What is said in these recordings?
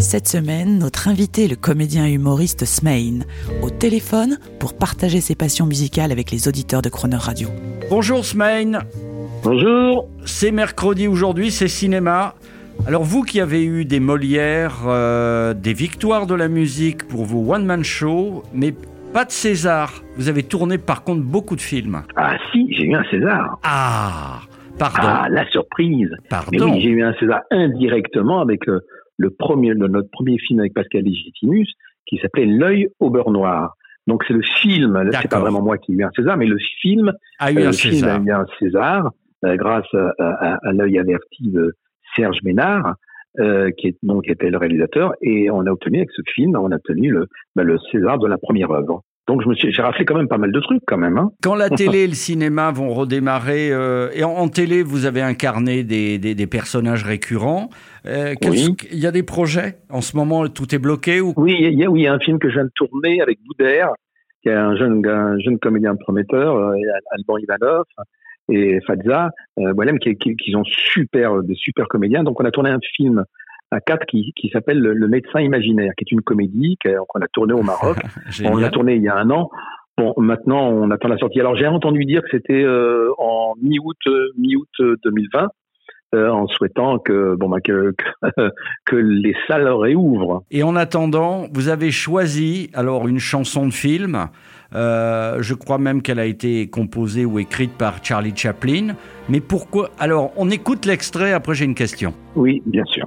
Cette semaine, notre invité est le comédien et humoriste Smain, au téléphone pour partager ses passions musicales avec les auditeurs de Croner Radio. Bonjour Smain. Bonjour. C'est mercredi aujourd'hui, c'est cinéma. Alors vous qui avez eu des Molières, euh, des victoires de la musique pour vos one-man show, mais pas de César. Vous avez tourné par contre beaucoup de films. Ah si, j'ai eu un César. Ah, pardon, Ah, la surprise. Mais pardon. oui, j'ai eu un César indirectement avec euh, le premier, le- notre premier film avec Pascal Légitimus qui s'appelait L'œil au beurre noir. Donc c'est le film, c'est pas vraiment moi qui ai eu un César, mais le film, a eu euh, un César. a eu un César euh, grâce à, à- à l'œil averti de Serge Ménard. euh, qui est, donc était le réalisateur et on a obtenu avec ce film on a obtenu le, bah, le César de la première œuvre donc je me suis j'ai raflé quand même pas mal de trucs quand même hein. Quand la télé et le cinéma vont redémarrer, euh, et en, en télé, vous avez incarné des, des, des personnages récurrents. Euh, Oui. Il y a des projets? En ce moment, tout est bloqué ou? Oui, il y a, oui, il y a un film que je viens de tourner avec Boudère, qui est un jeune, un jeune comédien prometteur, euh, Alban Ivanov et Fadza, euh, Boilem, qui, qui, qui sont super, des super comédiens. Donc, on a tourné un film à quatre qui, qui s'appelle le, Le médecin imaginaire, qui est une comédie qu'on a tourné au Maroc. on l'a Génial. tourné il y a un an. Bon, maintenant, on attend la sortie. Alors, j'ai entendu dire que c'était euh, en mi-août, euh, mi-août euh, 2020. euh, en souhaitant que bon bah, que, que que les salles réouvrent. Et en attendant, vous avez choisi alors une chanson de film. Euh, je crois même qu'elle a été composée ou écrite par Charlie Chaplin. Mais pourquoi Alors, on écoute l'extrait. Après, j'ai une question. Oui, bien sûr.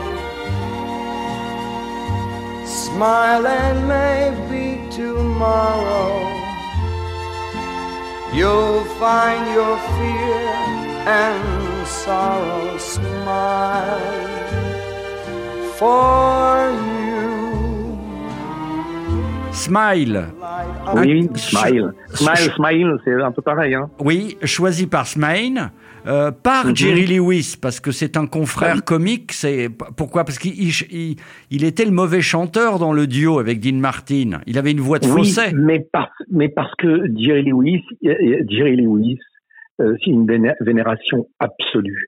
Smile and maybe tomorrow you'll find your fear and sorrow smile for you. Smile. Oui, Un- Smile. Smile, Smile, c'est un peu pareil. Hein. Oui, choisi par Smain, euh, par Mhm. Jerry Lewis, parce que c'est un confrère Ah oui. comique. C'est pourquoi? Parce qu'il il, il- était le mauvais chanteur dans le duo avec Dean Martin. Il avait une voix de Oui, mais, parce mais parce que Jerry Lewis, euh, euh, Jerry Lewis, euh, c'est une véné- vénération absolue.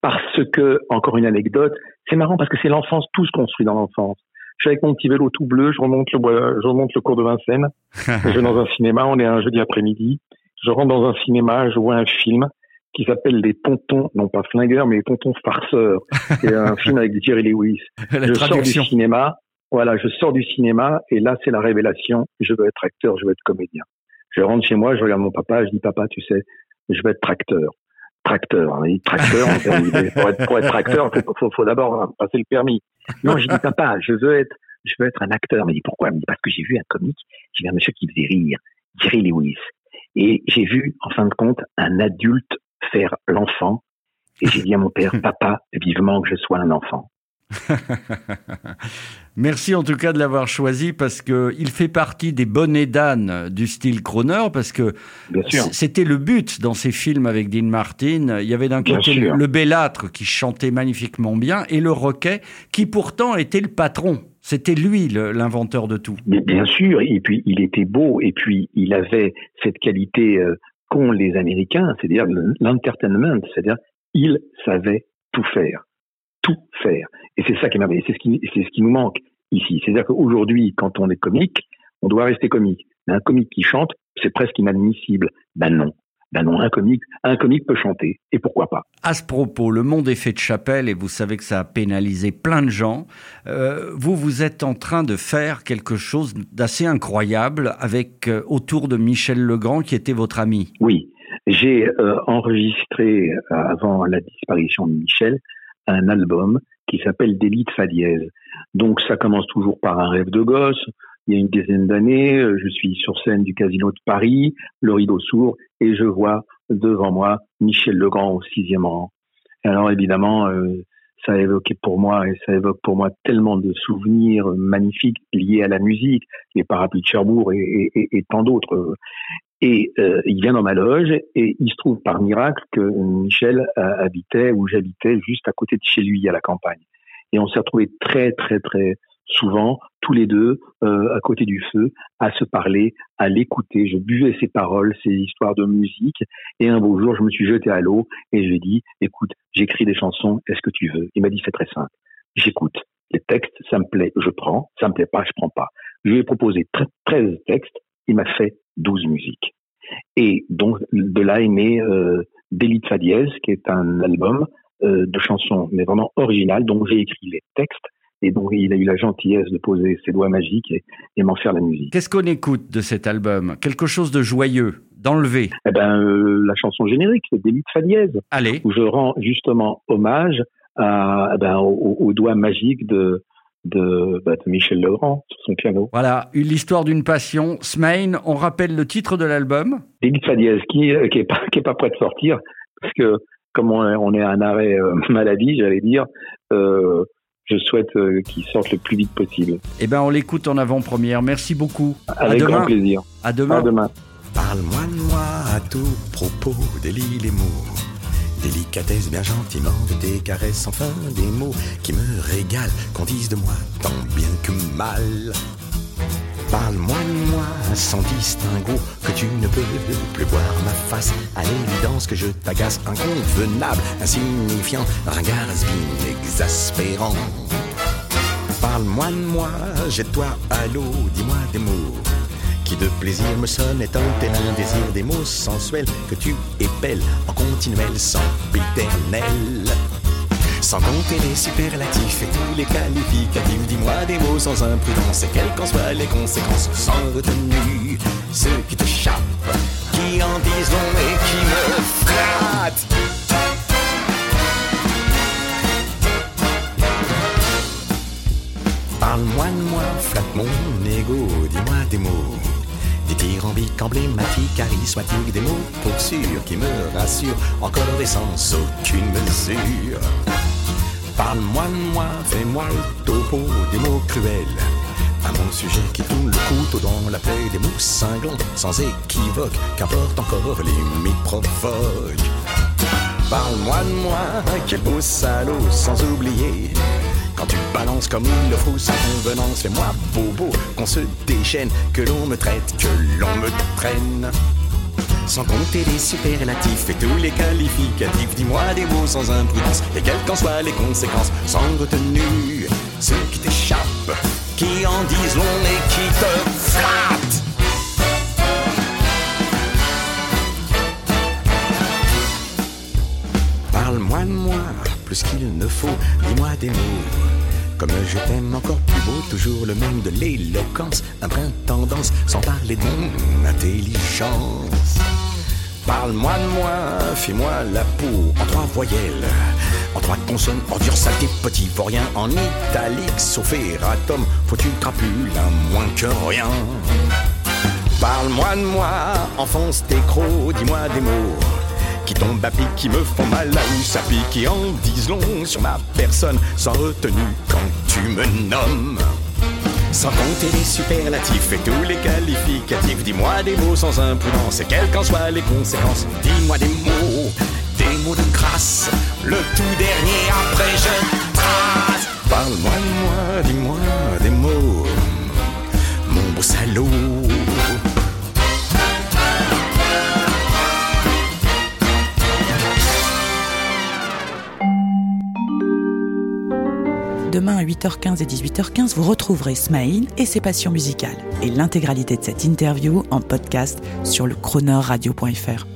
Parce que, encore une anecdote, c'est marrant parce que c'est l'enfance, tout se construit dans l'enfance. Je suis avec mon petit vélo tout bleu, je remonte le, bois- je remonte le cours de Vincennes, je vais dans un cinéma, on est un jeudi après-midi, je rentre dans un cinéma, je vois un film qui s'appelle Les Tontons, non pas flingueurs, mais Les Tontons farceurs. C'est un film avec Jerry Lewis. La je sors du cinéma, voilà, je sors du cinéma et là c'est la révélation. Je veux être acteur, je veux être comédien. Je rentre chez moi, je regarde mon papa, je dis papa, tu sais, je veux être tracteur. Tracteur, hein, il dit tracteur. pour, être, pour être tracteur, faut, faut, faut d'abord passer le permis. Non, je dis papa, je veux être, je veux être un acteur. Il me dit pourquoi? Il me dit parce que j'ai vu un comique, j'ai vu un monsieur qui faisait rire, Jerry Lewis, et j'ai vu en fin de compte un adulte faire l'enfant. Et j'ai dit à mon père, papa, vivement que je sois un enfant. Merci en tout cas de l'avoir choisi parce que il fait partie des bonnets d'âne du style Croner parce que c'était le but dans ces films avec Dean Martin. Il y avait d'un côté sûr. le bellâtre qui chantait magnifiquement bien et le roquet qui pourtant était le patron. C'était lui l'inventeur de tout. Mais bien sûr, et puis il était beau, et puis il avait cette qualité euh, qu'ont les Américains, c'est-à-dire le- l'entertainment, c'est-à-dire il savait tout faire, faire. Et c'est ça qui est merveilleux, c'est ce qui, c'est ce qui nous manque ici. C'est-à-dire qu'aujourd'hui, quand on est comique, on doit rester comique. Mais un comique qui chante, c'est presque inadmissible. Ben non. Ben non, un comique, un comique peut chanter, et pourquoi pas. À ce propos, le monde est fait de chapelle et vous savez que ça a pénalisé plein de gens. Euh, vous, vous êtes en train de faire quelque chose d'assez incroyable avec euh, autour de Michel Legrand qui était votre ami. Oui, j'ai euh, enregistré avant la disparition de Michel un album qui s'appelle D'élite fa dièse. Donc ça commence toujours par un rêve de gosse. Il y a une dizaine d'années, euh, je suis sur scène du Casino de Paris, le rideau s'ouvre et je vois devant moi Michel Legrand au sixième rang. Alors évidemment, euh, ça a évoqué pour moi et ça évoque pour moi tellement de souvenirs magnifiques liés à la musique, les parapluies de Cherbourg et tant d'autres. Et euh, il vient dans ma loge et il se trouve par miracle que Michel euh, habitait où j'habitais juste à côté de chez lui à la campagne. Et on s'est retrouvés très très très souvent tous les deux euh, à côté du feu à se parler, à l'écouter. Je buvais ses paroles, ses histoires de musique. Et un beau jour, je me suis jeté à l'eau et je lui ai dit "Écoute, j'écris des chansons. Est-ce que tu veux? Il m'a dit "C'est très simple. J'écoute." Les textes, ça me plaît, je prends. Ça me plaît pas, je prends pas. Je lui ai proposé 13 textes. Il m'a fait 12 musiques. Et donc, de là est né euh, fa dièse, qui est un album euh, de chansons, mais vraiment original, dont j'ai écrit les textes. Et donc, il a eu la gentillesse de poser ses doigts magiques et, et m'en faire la musique. Qu'est-ce qu'on écoute de cet album? Quelque chose de joyeux, d'enlevé? Eh ben, euh, la chanson générique, c'est D'élite fa dièse, Allez, où je rends justement hommage à, eh ben, aux, aux doigts magiques de, de, bah, de Michel Legrand sur son piano. voilà, l'histoire d'une passion. Smain, on rappelle le titre de l'album D'élite fa dièse, qui, euh, qui est pas, qui est pas prêt de sortir, parce que comme on est, on est à un arrêt euh, maladie, j'allais dire, euh, je souhaite euh, qu'il sorte le plus vite possible. Eh ben, on l'écoute en avant-première. Merci beaucoup. Avec demain. grand plaisir. À demain. À demain. Parle-moi de moi à tout propos des lits les mots. Délicatesse bien gentiment de tes caresses sans fin des mots qui me régalent, qu'on dise de moi tant bien que mal. Parle-moi de moi sans distinguo, que tu ne peux plus voir ma face. À l'évidence que je t'agace, inconvenable, insignifiant, ringard, exaspérant. Parle-moi de moi, jette-toi à l'eau, dis-moi des mots qui de plaisir me sonne étant tel un désir des mots sensuels que tu épelles en continuel sempiternel. Sans compter les superlatifs et tous les qualificatifs, dis-moi des mots sans imprudence et quelles qu'en soient les conséquences, sans retenue, ceux qui te qui en disent long et qui me flattent. Parle-moi de moi, flatte mon ego, dis-moi des mots. Dithyrambiques, emblématiques, charismatiques, des mots pour sûr qui me rassurent, encore et sans aucune mesure. Parle-moi de moi, fais-moi le topo des mots cruels. À mon sujet qui tourne le couteau dans la plaie des mots cinglants, sans équivoque, qu'importe encore les mythes provoquent. Parle-moi de moi, quel beau salaud, sans oublier. Quand tu balances comme il le faut sans convenance, fais-moi bobo, qu'on se déchaîne, que l'on me traite, que l'on me traîne. Sans compter les superlatifs et tous les qualificatifs, dis-moi des mots sans imprudence, et quelles qu'en soient les conséquences, sans retenue. Ceux qui t'échappent, qui en disent long et qui te flattent. Qu'il ne faut, dis-moi des mots. Comme je t'aime encore plus beau, toujours le même de l'éloquence, un brin tendance, sans parler mon intelligence. Parle-moi de moi, fais-moi la peau en trois voyelles, en trois consonnes, ordure saleté, petit vaurien, en italique, sauf erratum, faut-tu crapule à moins que rien. Parle-moi de moi, enfonce tes crocs, dis-moi des mots qui tombent à pic, qui me font mal là où ça pique, qui en disent long sur ma personne, sans retenue quand tu me nommes. Sans compter les superlatifs et tous les qualificatifs, dis-moi des mots sans imprudence et quelles qu'en soient les conséquences, dis-moi des mots, des mots de grâce, le tout dernier après je trace. Parle-moi de moi, dis-moi Demain à 8h15 et 18h15, vous retrouverez Smaïn et ses passions musicales et l'intégralité de cette interview en podcast sur le chroneurradio.fr.